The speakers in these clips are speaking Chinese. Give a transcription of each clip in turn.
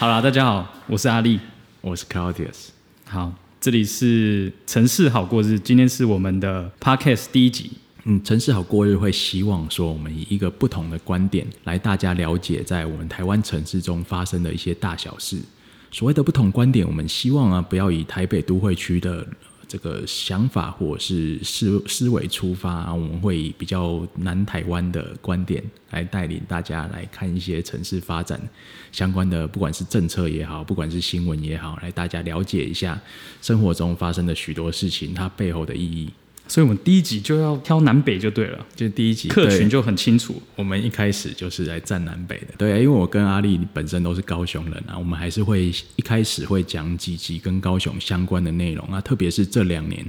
好啦，大家好，我是阿力，我是 Claudius。好，这里是城市好过日，今天是我们的 Podcast 第一集。嗯，城市好过日会希望说，我们以一个不同的观点来大家了解在我们台湾城市中发生的一些大小事。所谓的不同观点，我们希望啊，不要以台北都会区的。这个想法或是思思维出发，我们会以比较南台湾的观点来带领大家来看一些城市发展相关的，不管是政策也好，不管是新闻也好，来大家了解一下生活中发生的许多事情，它背后的意义。所以，我们第一集就要挑南北就对了，就第一集客群就很清楚。我们一开始就是来站南北的，对，因为我跟阿丽本身都是高雄人啊，我们还是会一开始会讲几集跟高雄相关的内容啊，特别是这两年，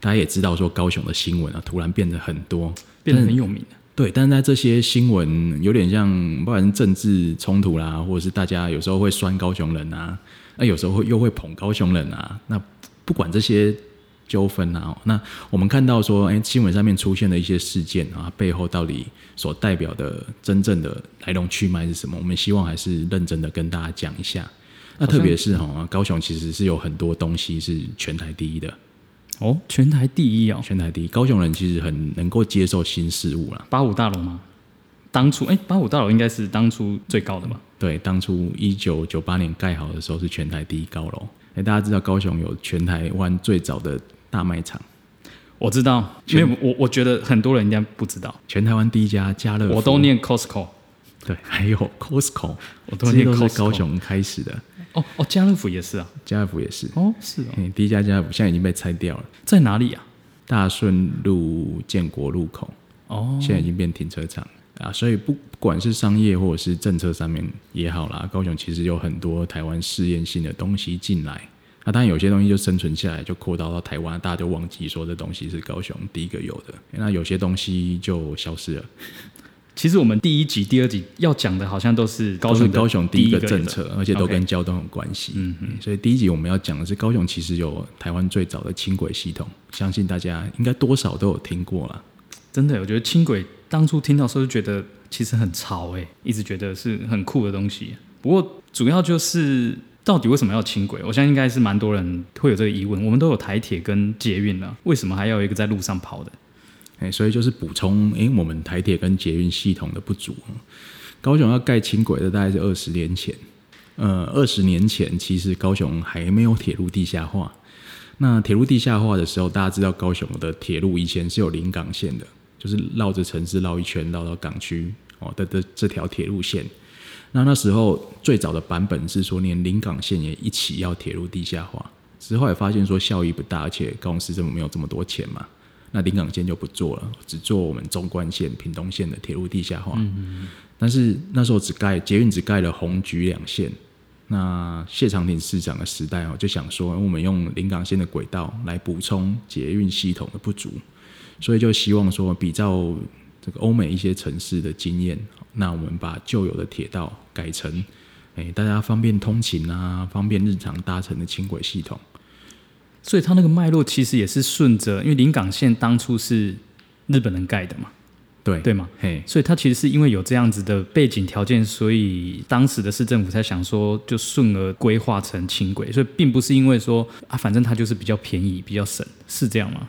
大家也知道说高雄的新闻啊，突然变得很多，变得很有名对，但是在这些新闻有点像，不管是政治冲突啦，或者是大家有时候会酸高雄人啊，那有时候会又会捧高雄人啊，那不管这些。纠纷啊，那我们看到说，哎，新闻上面出现的一些事件啊，背后到底所代表的真正的来龙去脉是什么？我们希望还是认真的跟大家讲一下。那特别是哈，高雄其实是有很多东西是全台第一的哦，全台第一哦，全台第一。高雄人其实很能够接受新事物了。八五大楼吗？当初哎，八五大楼应该是当初最高的吧？对，当初一九九八年盖好的时候是全台第一高楼。哎，大家知道高雄有全台湾最早的。大卖场，我知道，因为我我觉得很多人应该不知道，全台湾第一家家乐福，我都念 Costco，对，还有 Costco，我都念 Costco，高雄开始的，哦哦，家乐福也是啊，家乐福也是，哦是哦，第一家家乐福现在已经被拆掉了，在哪里啊？大顺路建国路口，哦，现在已经变停车场。啊，所以不不管是商业或者是政策上面也好啦，高雄其实有很多台湾试验性的东西进来。那当然，有些东西就生存下来，就扩到到台湾，大家就忘记说这东西是高雄第一个有的。那有些东西就消失了。其实我们第一集、第二集要讲的，好像都是高雄高雄第一个政策，而且都跟交通有关系。嗯嗯。所以第一集我们要讲的是高雄，其实有台湾最早的轻轨系统，相信大家应该多少都有听过了。真的，我觉得轻轨当初听到时候就觉得其实很潮哎，一直觉得是很酷的东西。不过主要就是。到底为什么要轻轨？我相信应该是蛮多人会有这个疑问。我们都有台铁跟捷运了，为什么还要一个在路上跑的？哎，所以就是补充，哎，我们台铁跟捷运系统的不足。高雄要盖轻轨的大概是二十年前，呃，二十年前其实高雄还没有铁路地下化。那铁路地下化的时候，大家知道高雄的铁路以前是有临港线的，就是绕着城市绕一圈，绕到港区哦的的这条铁路线。那那时候最早的版本是说，连临港线也一起要铁路地下化，之后也发现说效益不大，而且高雄市政府没有这么多钱嘛，那临港线就不做了，只做我们中关线、屏东线的铁路地下化。但是那时候只盖捷运只盖了红橘两线，那谢长廷市长的时代哦，就想说我们用临港线的轨道来补充捷运系统的不足，所以就希望说比较。这个欧美一些城市的经验，那我们把旧有的铁道改成，哎，大家方便通勤啊，方便日常搭乘的轻轨系统。所以它那个脉络其实也是顺着，因为临港线当初是日本人盖的嘛，对对吗？嘿，所以它其实是因为有这样子的背景条件，所以当时的市政府才想说，就顺而规划成轻轨。所以并不是因为说啊，反正它就是比较便宜、比较省，是这样吗？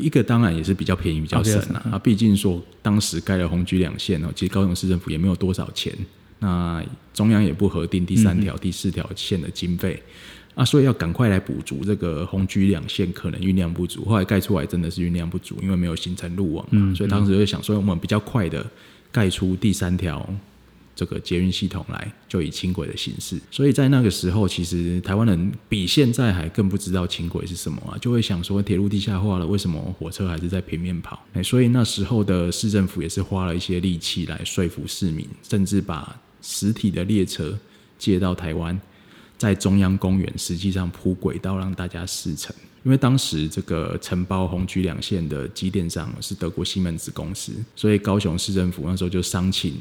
一个当然也是比较便宜、比较省啊。啊，毕竟说当时盖了红橘两线哦，其实高雄市政府也没有多少钱，那中央也不核定第三条、第四条线的经费啊，所以要赶快来补足这个红橘两线可能运量不足。后来盖出来真的是运量不足，因为没有形成路网嘛，所以当时就想说，我们比较快的盖出第三条。这个捷运系统来，就以轻轨的形式，所以在那个时候，其实台湾人比现在还更不知道轻轨是什么啊，就会想说铁路地下化了，为什么火车还是在平面跑？哎，所以那时候的市政府也是花了一些力气来说服市民，甚至把实体的列车借到台湾，在中央公园实际上铺轨道让大家试乘，因为当时这个承包红橘两线的机电商是德国西门子公司，所以高雄市政府那时候就商请。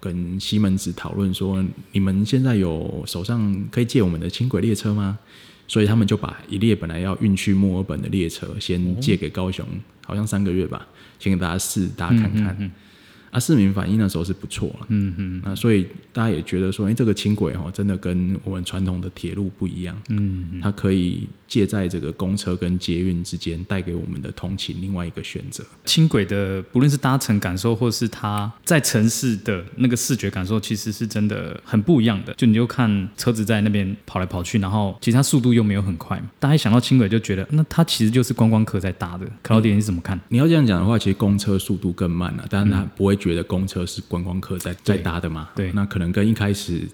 跟西门子讨论说，你们现在有手上可以借我们的轻轨列车吗？所以他们就把一列本来要运去墨尔本的列车，先借给高雄，好像三个月吧，先给大家试，大家看看。啊，市民反应那时候是不错了，嗯嗯，那所以大家也觉得说，哎，这个轻轨哈，真的跟我们传统的铁路不一样，嗯，它可以借在这个公车跟捷运之间，带给我们的通勤另外一个选择。轻轨的不论是搭乘感受，或是它在城市的那个视觉感受，其实是真的很不一样的。就你就看车子在那边跑来跑去，然后其实它速度又没有很快嘛，大家一想到轻轨就觉得，那它其实就是观光客在搭的。克劳迪，你怎么看？你要这样讲的话，其实公车速度更慢了，但是它不会。觉得公车是观光客在在搭的嘛？对，那可能跟一开始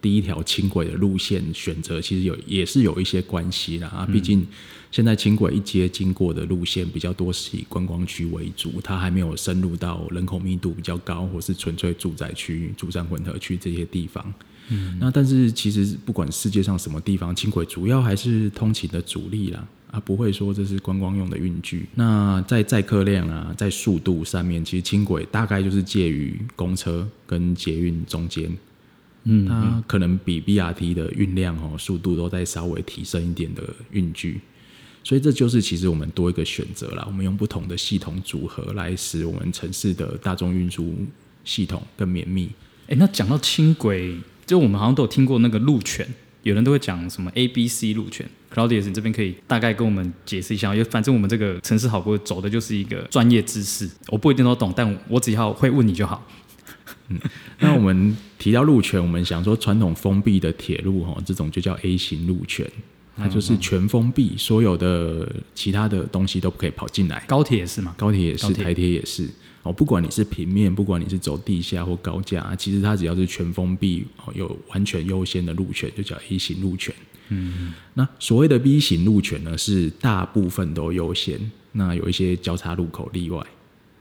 第一条轻轨的路线选择其实有也是有一些关系啦。啊。毕竟现在轻轨一街经过的路线比较多是以观光区为主，它还没有深入到人口密度比较高或是纯粹住宅区、住宅混合区这些地方。嗯，那但是其实不管世界上什么地方，轻轨主要还是通勤的主力啦。啊，不会说这是观光用的运具。那在载客量啊，在速度上面，其实轻轨大概就是介于公车跟捷运中间。嗯，它可能比 BRT 的运量哦，速度都在稍微提升一点的运具。所以这就是其实我们多一个选择啦。我们用不同的系统组合来使我们城市的大众运输系统更绵密。哎，那讲到轻轨，就我们好像都有听过那个路权。有人都会讲什么 A、B、C 路权，Claudius，你这边可以大概跟我们解释一下，因为反正我们这个城市好过走的就是一个专业知识，我不一定都懂，但我只要会问你就好。嗯，那我们提到路权，我们想说传统封闭的铁路哈，这种就叫 A 型路权，它就是全封闭，所有的其他的东西都不可以跑进来。高铁也是吗？高铁也是，台铁也是。哦，不管你是平面，不管你是走地下或高架，其实它只要是全封闭，哦，有完全优先的路权，就叫 A 型路权。嗯，那所谓的 B 型路权呢，是大部分都优先，那有一些交叉路口例外。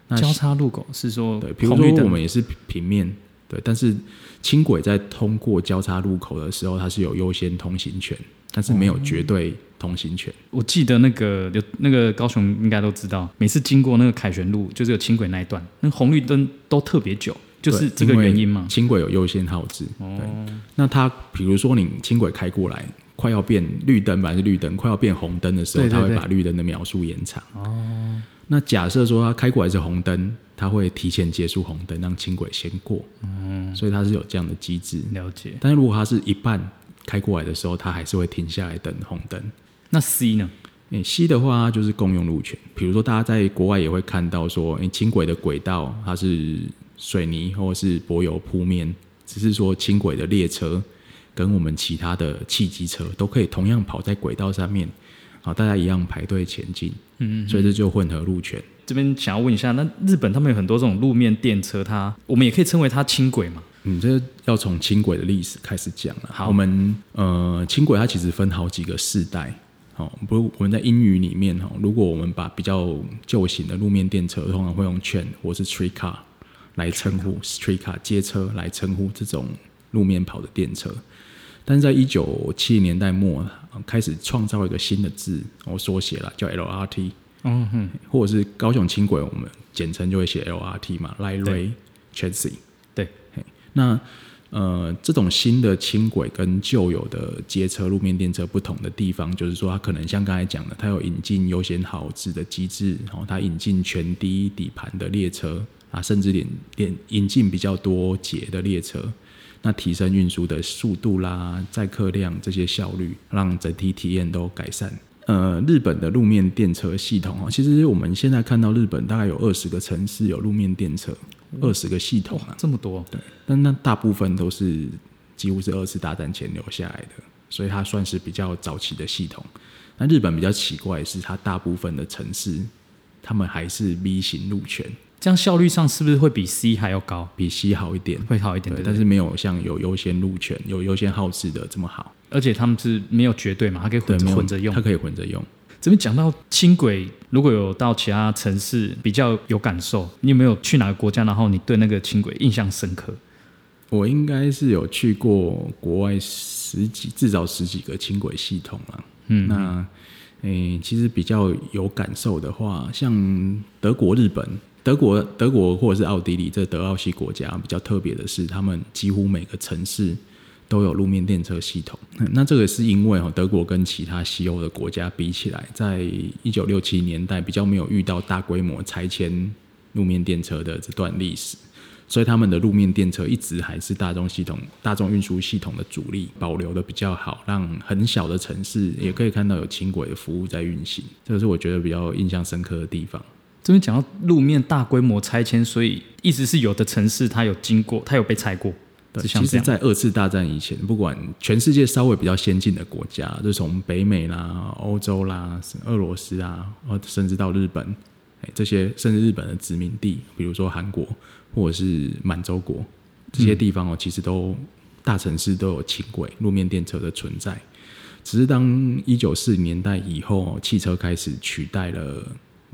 那交叉路口是说，对，比如说我们也是平面，对，但是轻轨在通过交叉路口的时候，它是有优先通行权。但是没有绝对通行权。我记得那个有那个高雄应该都知道，每次经过那个凯旋路，就是有轻轨那一段，那红绿灯都特别久，就是这个原因吗？轻轨有优先号制。哦。那它比如说你轻轨开过来，快要变绿灯，本来是绿灯，快要变红灯的时候，它会把绿灯的秒数延长。哦。那假设说它开过来是红灯，它会提前结束红灯，让轻轨先过。嗯。所以它是有这样的机制。了解。但是如果它是一半。开过来的时候，它还是会停下来等红灯。那 C 呢？诶，C 的话就是共用路权。比如说，大家在国外也会看到说，诶，轻轨的轨道它是水泥或者是柏油铺面，只是说轻轨的列车跟我们其他的汽机车都可以同样跑在轨道上面，好，大家一样排队前进。嗯，所以这就混合路权。这边想要问一下，那日本他们有很多这种路面电车，它我们也可以称为它轻轨嘛？嗯，这要从轻轨的历史开始讲了。好，我们呃，轻轨它其实分好几个世代。好，不，我们在英语里面哈，如果我们把比较旧型的路面电车，通常会用 train 或是 streetcar 来称呼 streetcar 街车来称呼这种路面跑的电车。但是在一九七零年代末开始创造一个新的字，我缩写了叫 LRT。嗯哼，或者是高雄轻轨，我们简称就会写 LRT 嘛，Light Rail Transit。那呃，这种新的轻轨跟旧有的街车、路面电车不同的地方，就是说它可能像刚才讲的，它有引进优先好制的机制，然后它引进全低底盘的列车啊，甚至连连引进比较多节的列车，那提升运输的速度啦、载客量这些效率，让整体体验都改善。呃，日本的路面电车系统啊，其实我们现在看到日本大概有二十个城市有路面电车，二十个系统啊，这么多。对，但那大部分都是几乎是二次大战前留下来的，所以它算是比较早期的系统。那日本比较奇怪是，它大部分的城市，他们还是 V 型路权。这样效率上是不是会比 C 还要高？比 C 好一点，会好一点，但是没有像有优先路权、有优先号制的这么好。而且他们是没有绝对嘛，它可以混混着用，它可以混着用。这边讲到轻轨，如果有到其他城市比较有感受，你有没有去哪个国家？然后你对那个轻轨印象深刻？我应该是有去过国外十几，至少十几个轻轨系统了。嗯，那诶，其实比较有感受的话，像德国、日本。德国、德国或者是奥地利这德奥西国家比较特别的是，他们几乎每个城市都有路面电车系统。那这个是因为哈，德国跟其他西欧的国家比起来，在一九六七年代比较没有遇到大规模拆迁路面电车的这段历史，所以他们的路面电车一直还是大众系统、大众运输系统的主力，保留的比较好，让很小的城市也可以看到有轻轨的服务在运行，这个是我觉得比较印象深刻的地方。这边讲到路面大规模拆迁，所以意思是有的城市它有经过，它有被拆过。对，其实，在二次大战以前，不管全世界稍微比较先进的国家，就从北美啦、欧洲啦、俄罗斯啊，甚至到日本，哎，这些甚至日本的殖民地，比如说韩国或者是满洲国这些地方哦，其实都大城市都有轻轨、路面电车的存在。只是当一九四零年代以后，汽车开始取代了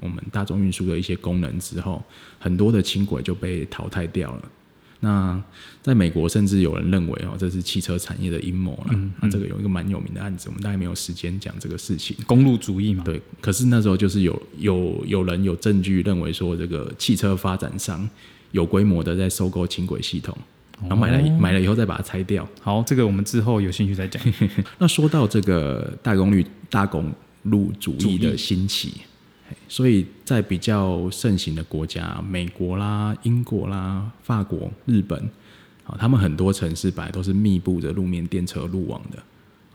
我们大众运输的一些功能之后，很多的轻轨就被淘汰掉了。那在美国，甚至有人认为哦，这是汽车产业的阴谋了。那这个有一个蛮有名的案子，我们大概没有时间讲这个事情。公路主义嘛，对。可是那时候就是有有有人有证据认为说，这个汽车发展商有规模的在收购轻轨系统，然后买了买了以后再把它拆掉。好，这个我们之后有兴趣再讲。那说到这个大功率大公路主义的兴起。所以在比较盛行的国家，美国啦、英国啦、法国、日本，啊，他们很多城市本来都是密布着路面电车路网的。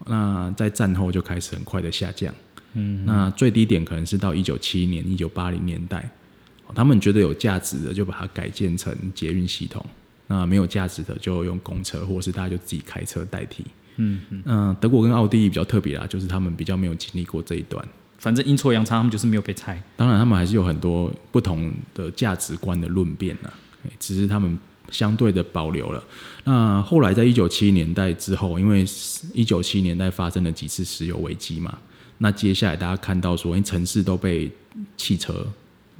那在战后就开始很快的下降。嗯，那最低点可能是到一九七一年、一九八零年代，他们觉得有价值的就把它改建成捷运系统，那没有价值的就用公车，或是大家就自己开车代替。嗯嗯，德国跟奥地利比较特别啦，就是他们比较没有经历过这一段。反正阴错阳差，他们就是没有被拆。当然，他们还是有很多不同的价值观的论辩呢，只是他们相对的保留了。那后来在一九七年代之后，因为一九七年代发生了几次石油危机嘛，那接下来大家看到说，因为城市都被汽车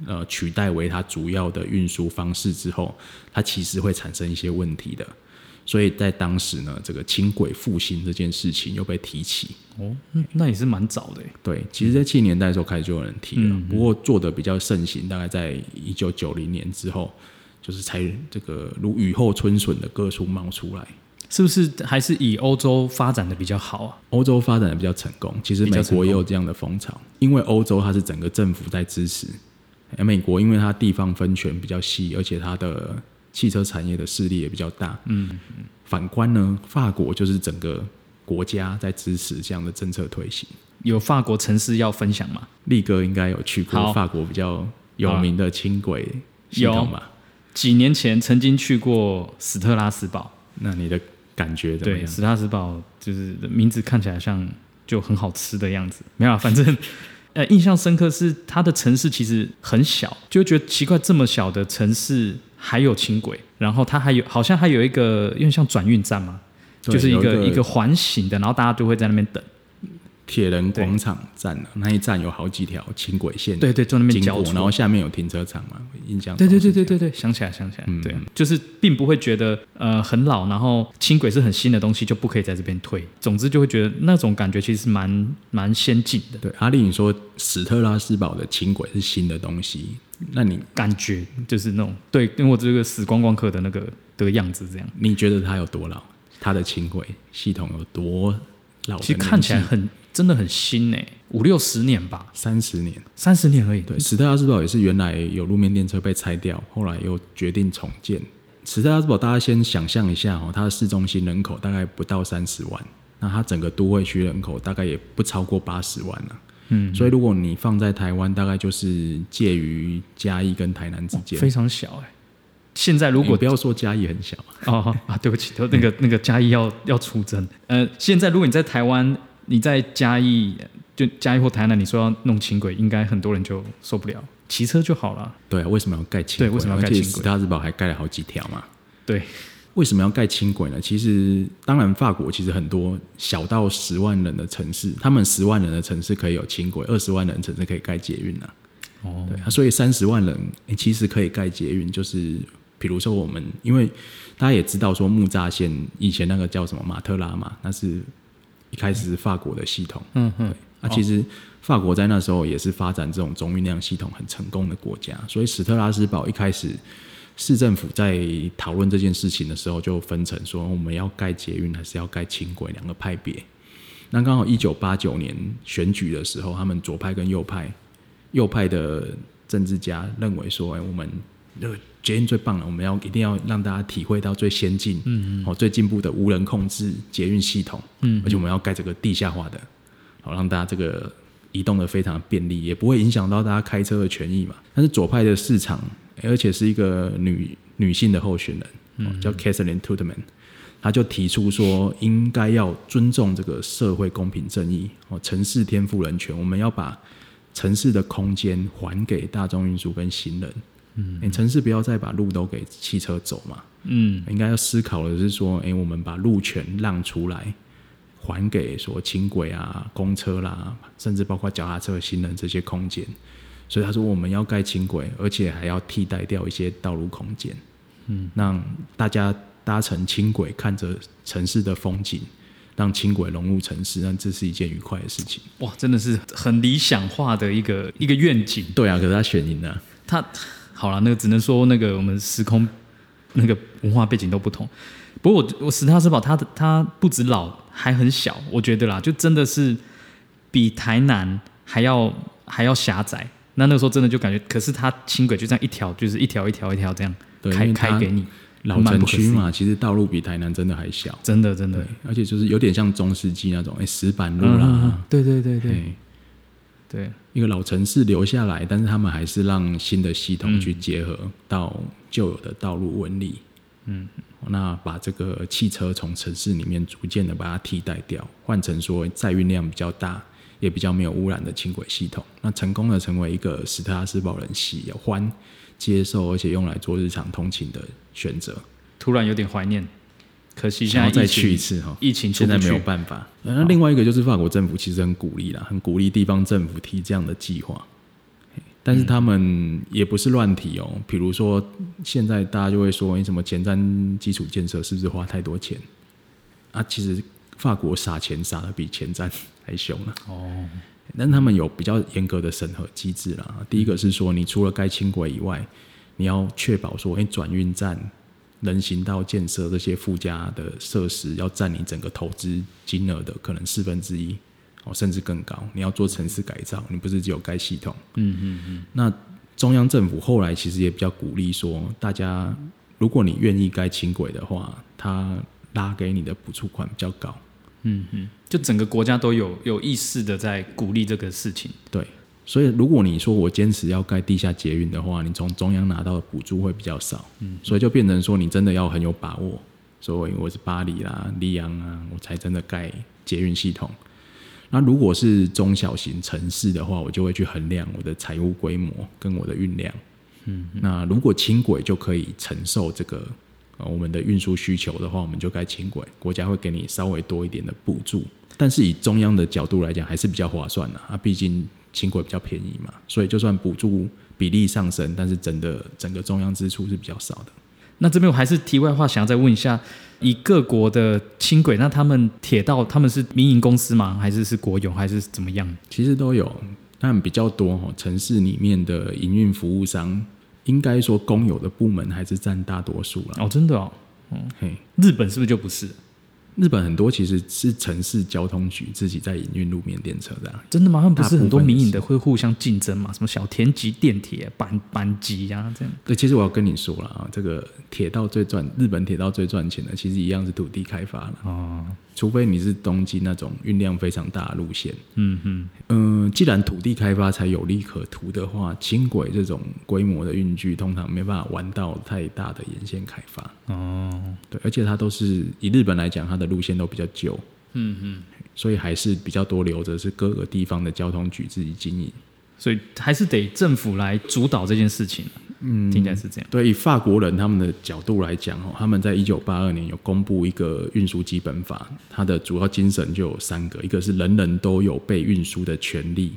呃取代为它主要的运输方式之后，它其实会产生一些问题的。所以在当时呢，这个轻轨复兴这件事情又被提起。哦，那也是蛮早的。对，其实，在七年代的时候开始就有人提了，不过做的比较盛行，大概在一九九零年之后，就是才这个如雨后春笋的各处冒出来。是不是还是以欧洲发展的比较好啊？欧洲发展的比较成功，其实美国也有这样的风潮，因为欧洲它是整个政府在支持，而美国因为它地方分权比较细，而且它的。汽车产业的势力也比较大。嗯，反观呢，法国就是整个国家在支持这样的政策推行。有法国城市要分享吗？力哥应该有去过法国比较有名的轻轨系统吧？几年前曾经去过斯特拉斯堡。那你的感觉怎么样？斯特拉斯堡就是名字看起来像就很好吃的样子。没有，反正 呃，印象深刻是它的城市其实很小，就觉得奇怪，这么小的城市。还有轻轨，然后它还有好像还有一个，因为像转运站嘛，就是一个一个环形的，然后大家都会在那边等。铁人广场站啊，那一站有好几条轻轨线，对对，坐那边交错，然后下面有停车场嘛，印象。对对对对对对，想起来想起来，对，就是并不会觉得呃很老，然后轻轨是很新的东西，就不可以在这边推。总之就会觉得那种感觉其实是蛮蛮先进的。对，阿丽你说史特拉斯堡的轻轨是新的东西。那你感觉就是那种对，跟我这个死光光客的那个的样子这样。你觉得他有多老？他的轻轨系统有多老？其实看起来很，真的很新呢，五六十年吧，三十年，三十年而已。对，史特拉斯堡也是原来有路面电车被拆掉，后来又决定重建。史特拉斯堡大家先想象一下哦，它的市中心人口大概不到三十万，那它整个都会区人口大概也不超过八十万了。嗯，所以如果你放在台湾，大概就是介于嘉义跟台南之间，非常小哎。现在如果不要说嘉义很小哦啊，对不起，那个那个嘉义要要出征。呃，现在如果你在台湾，你在嘉义就嘉义或台南，你说要弄轻轨，应该很多人就受不了，骑车就好了。对啊，为什么要盖轻轨？对，为什么要盖轻轨？大日堡还盖了好几条嘛。对。为什么要盖轻轨呢？其实，当然，法国其实很多小到十万人的城市，他们十万人的城市可以有轻轨，二十万人城市可以盖捷运啊。哦，对，所以三十万人其实可以盖捷运，就是比如说我们，因为大家也知道说木栅线以前那个叫什么马特拉嘛，那是一开始是法国的系统。嗯嗯，啊，其实法国在那时候也是发展这种中运量系统很成功的国家，所以史特拉斯堡一开始。市政府在讨论这件事情的时候，就分成说我们要盖捷运还是要盖轻轨两个派别。那刚好一九八九年选举的时候，他们左派跟右派，右派的政治家认为说，哎，我们捷运最棒了，我们要一定要让大家体会到最先进，嗯嗯，哦最进步的无人控制捷运系统，嗯，而且我们要盖这个地下化的，好让大家这个移动的非常便利，也不会影响到大家开车的权益嘛。但是左派的市场，而且是一个女女性的候选人，叫 Catherine Tutman，她就提出说，应该要尊重这个社会公平正义，哦，城市天赋人权，我们要把城市的空间还给大众运输跟行人。嗯，你城市不要再把路都给汽车走嘛。嗯，应该要思考的是说，哎，我们把路权让出来，还给说轻轨啊、公车啦，甚至包括脚踏车、行人这些空间。所以他说，我们要盖轻轨，而且还要替代掉一些道路空间。嗯，让大家搭乘轻轨，看着城市的风景，让轻轨融入城市，那这是一件愉快的事情。哇，真的是很理想化的一个一个愿景。对啊，可是他选赢了，他。好了，那个只能说那个我们时空那个文化背景都不同。不过我我史塔斯堡他的他不止老还很小，我觉得啦，就真的是比台南还要还要狭窄。那那个时候真的就感觉，可是它轻轨就这样一条，就是一条一条一条这样开开给你。老城区嘛，其实道路比台南真的还小，真的真的，而且就是有点像中世纪那种哎石板路啦。对对对对。对，一个老城市留下来，但是他们还是让新的系统去结合到旧有的道路纹理。嗯，那把这个汽车从城市里面逐渐的把它替代掉，换成说载运量比较大，也比较没有污染的轻轨系统。那成功的成为一个史特拉斯堡人喜欢接受，而且用来做日常通勤的选择。突然有点怀念。可惜现在再去一次哈，疫情现在没有办法。那另外一个就是法国政府其实很鼓励啦，很鼓励地方政府提这样的计划，但是他们也不是乱提哦。比如说现在大家就会说，你什么前瞻基础建设是不是花太多钱？啊，其实法国撒钱撒的比前瞻还凶了哦。但他们有比较严格的审核机制啦。第一个是说，你除了该轻轨以外，你要确保说，哎，转运站。人行道建设这些附加的设施要占你整个投资金额的可能四分之一哦，甚至更高。你要做城市改造，你不是只有该系统。嗯嗯嗯。那中央政府后来其实也比较鼓励说，大家如果你愿意该轻轨的话，他拉给你的补助款比较高。嗯嗯。就整个国家都有有意识的在鼓励这个事情。对。所以，如果你说我坚持要盖地下捷运的话，你从中央拿到的补助会比较少。嗯，所以就变成说，你真的要很有把握。所以我是巴黎啦、里昂啊，我才真的盖捷运系统。那如果是中小型城市的话，我就会去衡量我的财务规模跟我的运量。嗯，那如果轻轨就可以承受这个呃我们的运输需求的话，我们就该轻轨，国家会给你稍微多一点的补助。但是以中央的角度来讲，还是比较划算的啊，毕竟。轻轨比较便宜嘛，所以就算补助比例上升，但是整的整个中央支出是比较少的。那这边我还是题外话，想要再问一下，以各国的轻轨，那他们铁道他们是民营公司吗？还是是国有，还是怎么样？其实都有，但比较多哈。城市里面的营运服务商，应该说公有的部门还是占大多数了。哦，真的哦，嗯，嘿，日本是不是就不是？日本很多其实是城市交通局自己在营运路面电车的，真的吗？他们不是很多民营的会互相竞争嘛？什么小田急电铁、阪阪急呀这样。对，其实我要跟你说了啊，这个铁道最赚，日本铁道最赚钱的，其实一样是土地开发了哦。除非你是东京那种运量非常大的路线，嗯嗯嗯，既然土地开发才有利可图的话，轻轨这种规模的运具通常没办法玩到太大的沿线开发。哦。对，而且它都是以日本来讲，它的路线都比较旧，嗯嗯，所以还是比较多留着是各个地方的交通局自己经营，所以还是得政府来主导这件事情。嗯，听起来是这样。对，以法国人他们的角度来讲哦，他们在一九八二年有公布一个运输基本法，它的主要精神就有三个，一个是人人都有被运输的权利，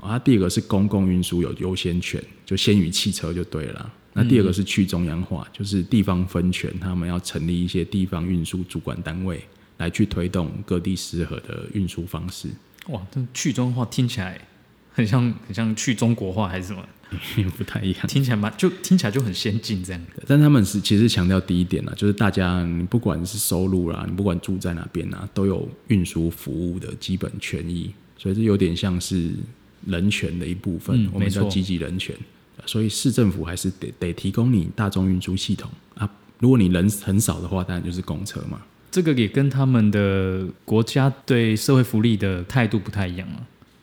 啊，第二个是公共运输有优先权，就先于汽车就对了。那第二个是去中央化，就是地方分权，他们要成立一些地方运输主管单位来去推动各地适合的运输方式。哇，这去中央化听起来很像很像去中国化还是什么？不太一样，听起来蛮就听起来就很先进这样的。但他们是其实强调第一点呢，就是大家你不管是收入啦，你不管住在哪边啊，都有运输服务的基本权益，所以这有点像是人权的一部分。我们叫积极人权。所以市政府还是得得提供你大众运输系统啊。如果你人很少的话，当然就是公车嘛。这个也跟他们的国家对社会福利的态度不太一样啊，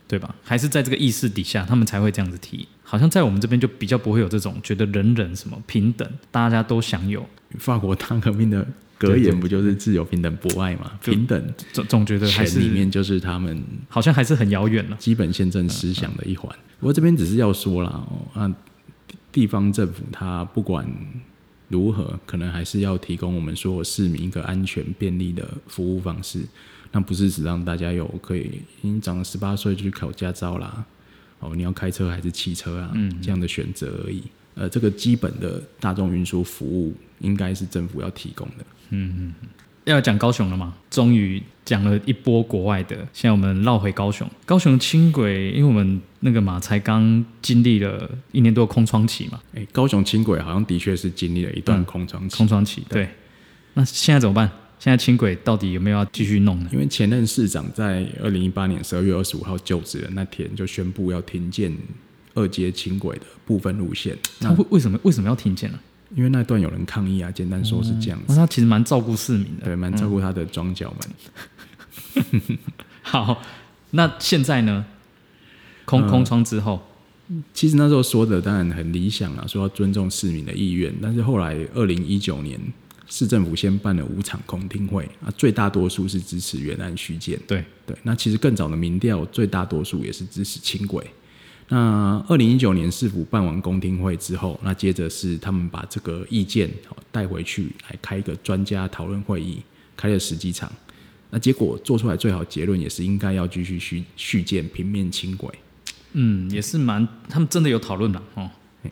对吧？还是在这个意识底下，他们才会这样子提。好像在我们这边就比较不会有这种觉得人人什么平等，大家都享有。法国大革命的格言不就是自由、平等、博爱嘛？平等总总觉得还是里面就是他们好像还是很遥远了。基本宪政思想的一环。不过这边只是要说啦哦，啊，地方政府它不管。如何可能还是要提供我们所有市民一个安全便利的服务方式？那不是只让大家有可以已经长了十八岁就去考驾照啦，哦，你要开车还是汽车啊？嗯，这样的选择而已。呃，这个基本的大众运输服务应该是政府要提供的。嗯嗯嗯。要讲高雄了吗？终于讲了一波国外的，现在我们绕回高雄。高雄轻轨，因为我们那个嘛才刚经历了一年多空窗期嘛。哎，高雄轻轨好像的确是经历了一段空窗期。空窗期，对。那现在怎么办？现在轻轨到底有没有要继续弄呢？因为前任市长在二零一八年十二月二十五号就职的那天，就宣布要停建二阶轻轨的部分路线。他为为什么为什么要停建呢？因为那段有人抗议啊，简单说是这样子。那他其实蛮照顾市民的，对，蛮照顾他的庄脚们。好，那现在呢？空空窗之后，其实那时候说的当然很理想啊，说要尊重市民的意愿。但是后来二零一九年，市政府先办了五场公听会啊，最大多数是支持原案续建。对对，那其实更早的民调，最大多数也是支持轻轨。那二零一九年市府办完公听会之后，那接着是他们把这个意见带回去，来开一个专家讨论会议，开了十几场。那结果做出来最好结论也是应该要继续续续建平面轻轨。嗯，也是蛮他们真的有讨论的哦，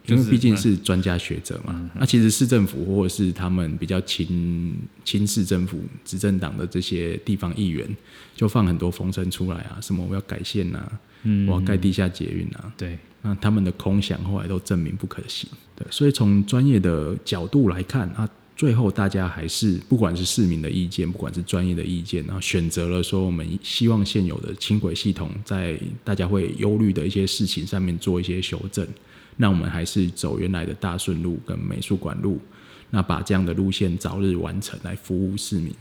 因为毕竟是专家学者嘛。那其实市政府或者是他们比较亲亲市政府执政党的这些地方议员，就放很多风声出来啊，什么我要改线呐。嗯，我要盖地下捷运啊，对，那他们的空想后来都证明不可行，对，所以从专业的角度来看，啊，最后大家还是不管是市民的意见，不管是专业的意见，然后选择了说我们希望现有的轻轨系统在大家会忧虑的一些事情上面做一些修正，那我们还是走原来的大顺路跟美术馆路，那把这样的路线早日完成来服务市民，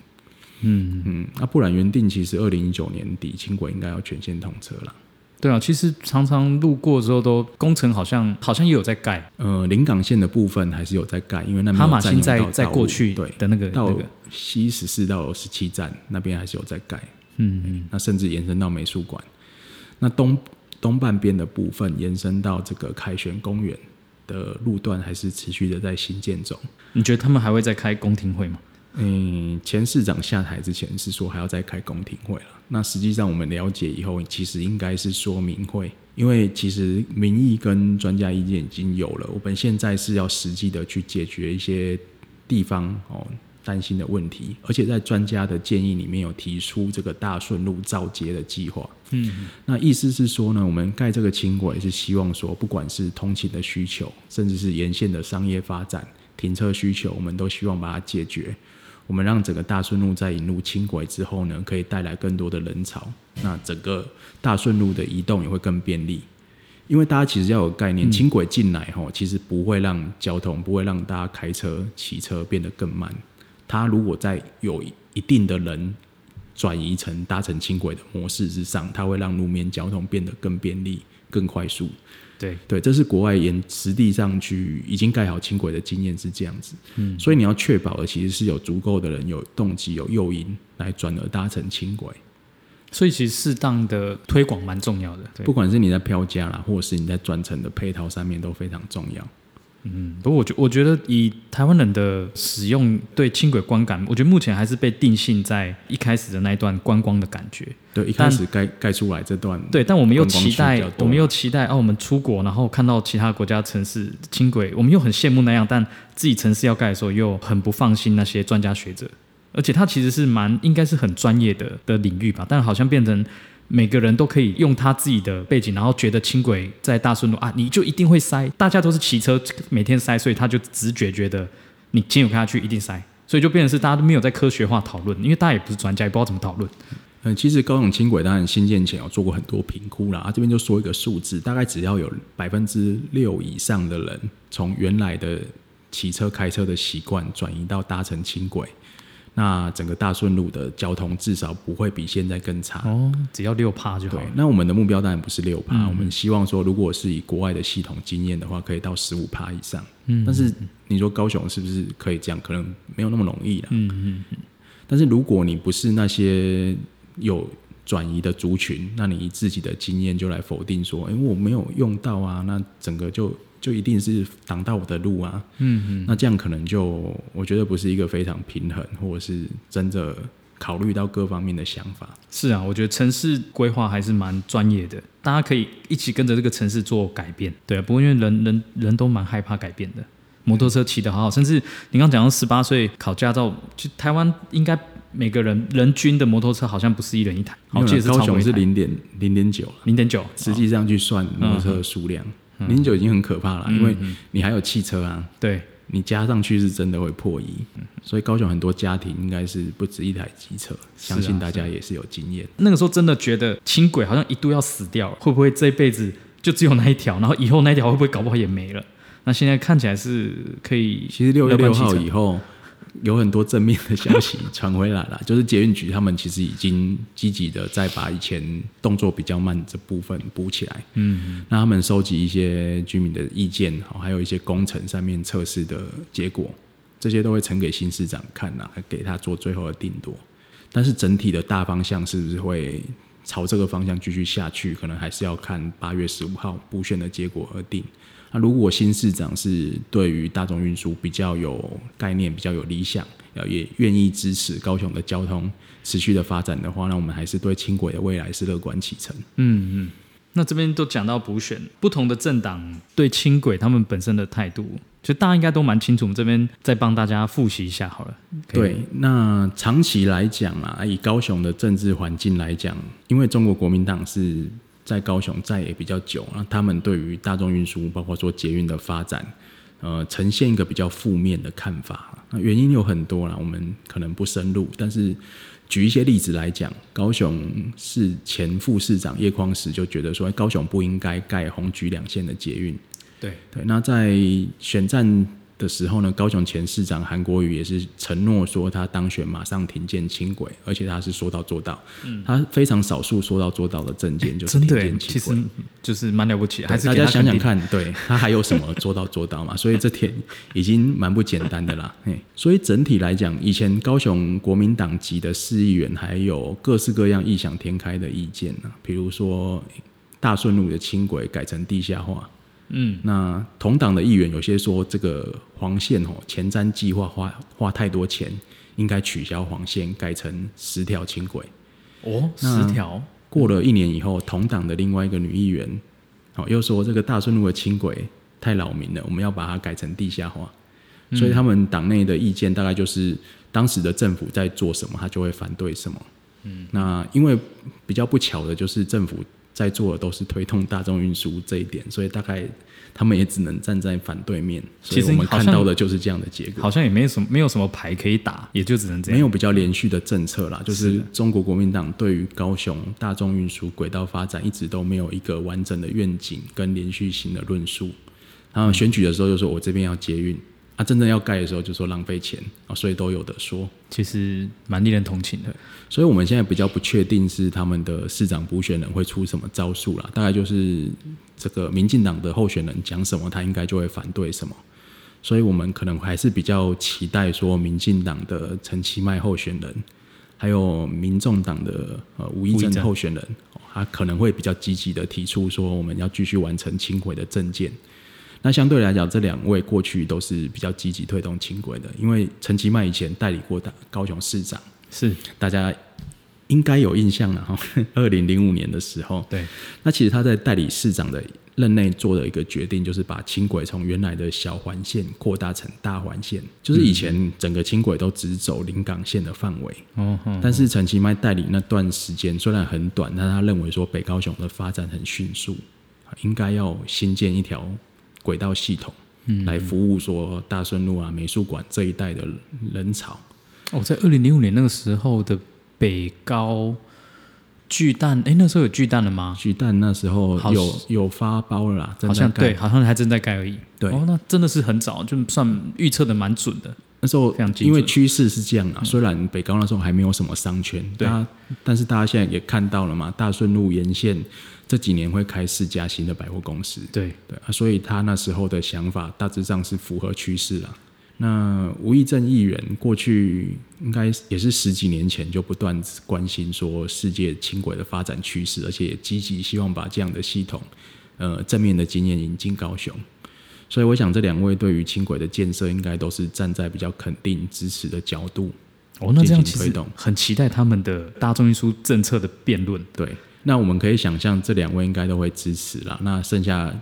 嗯嗯，那不然原定其实二零一九年底轻轨应该要全线通车了。对啊，其实常常路过之后都工程好像好像也有在盖。呃，临港线的部分还是有在盖，因为那哈马星在在过去对的那个到西十四到十七站那边还是有在盖。嗯嗯，那甚至延伸到美术馆，那东东半边的部分延伸到这个凯旋公园的路段还是持续的在新建中。你觉得他们还会再开公听会吗？嗯，前市长下台之前是说还要再开公听会了。那实际上我们了解以后，其实应该是说明会，因为其实民意跟专家意见已经有了。我们现在是要实际的去解决一些地方哦担心的问题，而且在专家的建议里面有提出这个大顺路造街的计划。嗯，那意思是说呢，我们盖这个轻轨是希望说，不管是通勤的需求，甚至是沿线的商业发展、停车需求，我们都希望把它解决。我们让整个大顺路在引入轻轨之后呢，可以带来更多的人潮，那整个大顺路的移动也会更便利。因为大家其实要有概念，轻轨进来吼，其实不会让交通不会让大家开车、骑车变得更慢。它如果在有一定的人转移成搭乘轻轨的模式之上，它会让路面交通变得更便利、更快速。对。对，这是国外沿实地上去已经盖好轻轨的经验是这样子，嗯，所以你要确保的其实是有足够的人有动机有诱因来转而搭乘轻轨，所以其实适当的推广蛮重要的，不管是你在票价啦，或者是你在转乘的配套上面都非常重要。嗯，不过我觉我觉得以台湾人的使用对轻轨观感，我觉得目前还是被定性在一开始的那一段观光的感觉。对，一开始盖盖出来这段。对，但我们又期待，我们又期待哦，我们出国然后看到其他国家城市轻轨，我们又很羡慕那样，但自己城市要盖的时候又很不放心那些专家学者，而且它其实是蛮应该是很专业的的领域吧，但好像变成。每个人都可以用他自己的背景，然后觉得轻轨在大顺路啊，你就一定会塞。大家都是骑车，每天塞，所以他就直觉觉得你轻轨开下去一定塞，所以就变成是大家都没有在科学化讨论，因为大家也不是专家，也不知道怎么讨论。嗯，其实高雄轻轨当然新建前有做过很多评估啦，啊，这边就说一个数字，大概只要有百分之六以上的人从原来的骑车开车的习惯转移到搭乘轻轨，那整个大顺路的交通至少不会比现在更差。哦，只要六趴就好那我们的目标当然不是六趴、我们希望说，如果是以国外的系统经验的话，可以到十五趴以上。嗯，但是你说高雄是不是可以这样？可能没有那么容易啦。嗯嗯但是如果你不是那些有转移的族群，那你以自己的经验就来否定说，哎、我没有用到啊，那整个就就一定是挡到我的路啊。嗯嗯，那这样可能就我觉得不是一个非常平衡，或者是真的考虑到各方面的想法。是啊，我觉得城市规划还是蛮专业的，大家可以一起跟着这个城市做改变。对啊，不过因为人人人都蛮害怕改变的，摩托车骑得好好，甚至你刚讲到十八岁考驾照，就台湾应该每个人人均的摩托车好像不是一人一台，高雄是零点零点九，零点九，实际上去算摩托车的数量，零点九已经很可怕了，因为你还有汽车啊，对，你加上去是真的会破亿，所以高雄很多家庭应该是不止一台机车，相信大家也是有经验。那个时候真的觉得轻轨好像一度要死掉了，会不会这一辈子就只有那一条，然后以后那一条会不会搞不好也没了？那现在看起来是可以，其实六月六号以后，有很多正面的消息 传回来了，就是捷运局他们其实已经积极的在把以前动作比较慢这部分补起来。嗯，那他们收集一些居民的意见，好还有一些工程上面测试的结果，这些都会呈给新市长看呐，给他做最后的定夺。但是整体的大方向是不是会朝这个方向继续下去，可能还是要看八月十五号补选的结果而定。那如果新市长是对于大众运输比较有概念、比较有理想，呃，也愿意支持高雄的交通持续的发展的话，那我们还是对轻轨的未来是乐观启程。嗯嗯那这边都讲到补选，不同的政党对轻轨他们本身的态度，就大家应该都蛮清楚。我们这边再帮大家复习一下好了。对，那长期来讲啊，以高雄的政治环境来讲，因为中国国民党是在高雄在也比较久，那他们对于大众运输，包括说捷运的发展，呃，呈现一个比较负面的看法。那原因有很多啦，我们可能不深入，但是举一些例子来讲，高雄市前副市长叶匡时就觉得说，哎高雄不应该盖红橘两线的捷运。对，对，那在选战的时候呢，高雄前市长韩国瑜也是承诺说，他当选马上停建轻轨，而且他是说到做到。嗯，他非常少数说到做到的证件就是停真的耶建轻轨。其实就是蛮了不起，还是大家想想看，对他还有什么做到做到嘛？所以这点已经蛮不简单的啦。嘿，所以整体来讲，以前高雄国民党籍的市议员还有各式各样异想天开的意见呢、比如说大顺路的轻轨改成地下化。嗯，那同党的议员有些说，这个黄线哦，前瞻计划花花太多钱，应该取消黄线，改成十条轻轨。哦，十条，过了一年以后，同党的另外一个女议员，哦，又说这个大顺路的轻轨太扰民了，我们要把它改成地下化。所以他们党内的意见大概就是，当时的政府在做什么，他就会反对什么。嗯，那因为比较不巧的就是政府在做的都是推动大众运输这一点，所以大概他们也只能站在反对面。所以其实我们看到的就是这样的结果。好像也没什么没有什么牌可以打，也就只能这样。没有比较连续的政策啦，就是中国国民党对于高雄大众运输轨道发展一直都没有一个完整的愿景跟连续性的论述。然后选举的时候就说我这边要捷运，啊，真正要盖的时候就说浪费钱啊，所以都有的说。其实蛮令人同情的。所以我们现在比较不确定是他们的市长补选人会出什么招数啦，大概就是这个民进党的候选人讲什么，他应该就会反对什么。所以我们可能还是比较期待说，民进党的陈其迈候选人，还有民众党的呃吴益政候选人，哦他可能会比较积极的提出说，我们要继续完成轻轨的政见。那相对来讲，这两位过去都是比较积极推动轻轨的，因为陈其迈以前代理过大高雄市长。是大家应该有印象了哈。二零零五年的时候，对，那其实他在代理市长的任内做的一个决定，就是把轻轨从原来的小环线扩大成大环线，就是以前整个轻轨都只走临港线的范围。哦，嗯但是陈其迈代理那段时间虽然很短，但他认为说北高雄的发展很迅速，应该要新建一条轨道系统，来服务说大顺路啊、美术馆这一带的人潮。哦，在二零零五年那个时候的北高巨蛋，哎，那时候有巨蛋了吗？巨蛋那时候有有发包了啦，好像对，好像还正在盖而已。对，哦，那真的是很早，就算预测的蛮准的。那时候因为趋势是这样啊，虽然北高那时候还没有什么商圈，对，但是大家现在也看到了嘛，大顺路沿线这几年会开四家新的百货公司，对对啊，所以他那时候的想法大致上是符合趋势了。那吴义正议员过去应该也是十几年前就不断关心说世界轻轨的发展趋势，而且也积极希望把这样的系统，呃，正面的经验引进高雄。所以我想这两位对于轻轨的建设应该都是站在比较肯定支持的角度。哦，那这样其实很期待他们的大众运输政策的辩论。对，那我们可以想象这两位应该都会支持啦。那剩下。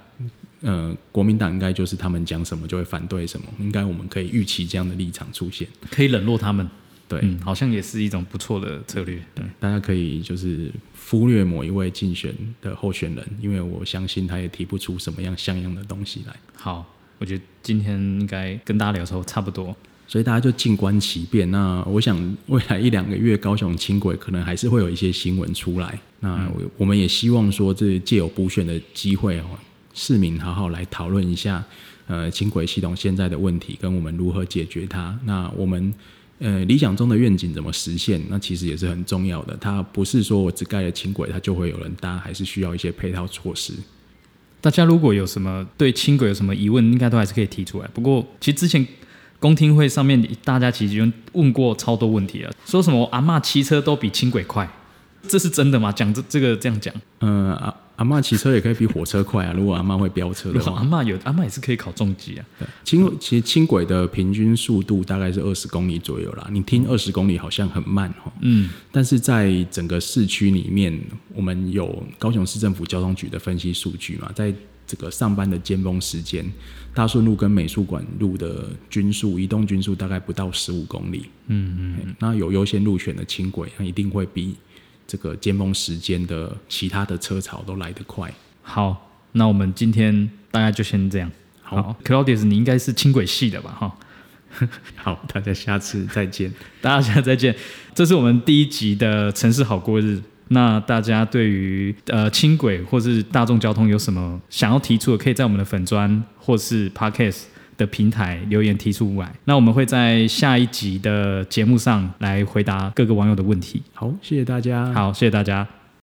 呃，国民党应该就是他们讲什么就会反对什么，应该我们可以预期这样的立场出现，可以冷落他们。对，好像也是一种不错的策略。对，大家可以就是忽略某一位竞选的候选人，因为我相信他也提不出什么样像样的东西来。好，我觉得今天应该跟大家聊的时候差不多，所以大家就静观其变。那我想未来一两个月高雄轻轨可能还是会有一些新闻出来。那我们也希望说，这借有补选的机会哦。市民好好来讨论一下，呃，轻轨系统现在的问题跟我们如何解决它。那我们呃理想中的愿景怎么实现？那其实也是很重要的。它不是说我只盖了轻轨，它就会有人搭，还是需要一些配套措施。大家如果有什么对轻轨有什么疑问，应该都还是可以提出来。不过，其实之前公听会上面，大家其实就问过超多问题了，说什么阿妈骑车都比轻轨快，这是真的吗？讲这这个这样讲，嗯啊。阿妈骑车也可以比火车快啊！如果阿妈会飙车的话，阿妈有阿妈也是可以考重机啊。轻其实轻轨的平均速度大概是二十公里左右啦。你听二十公里好像很慢哈，嗯，但是在整个市区里面，我们有高雄市政府交通局的分析数据嘛，在这个上班的尖峰时间，大顺路跟美术馆路的均速移动均速大概不到十五公里，嗯嗯，那有优先入选的轻轨，那一定会比。这个尖峰时间的其他的车潮都来得快。好，那我们今天大概就先这样。好，Claudius，你应该是轻轨系的吧？哈，好，大家下次再见。大家下次再见。这是我们第一集的城市好过日。那大家对于呃轻轨或是大众交通有什么想要提出的，可以在我们的粉砖或是 Podcast。的平台留言提出来，那我们会在下一集的节目上来回答各个网友的问题。好，谢谢大家。好，谢谢大家。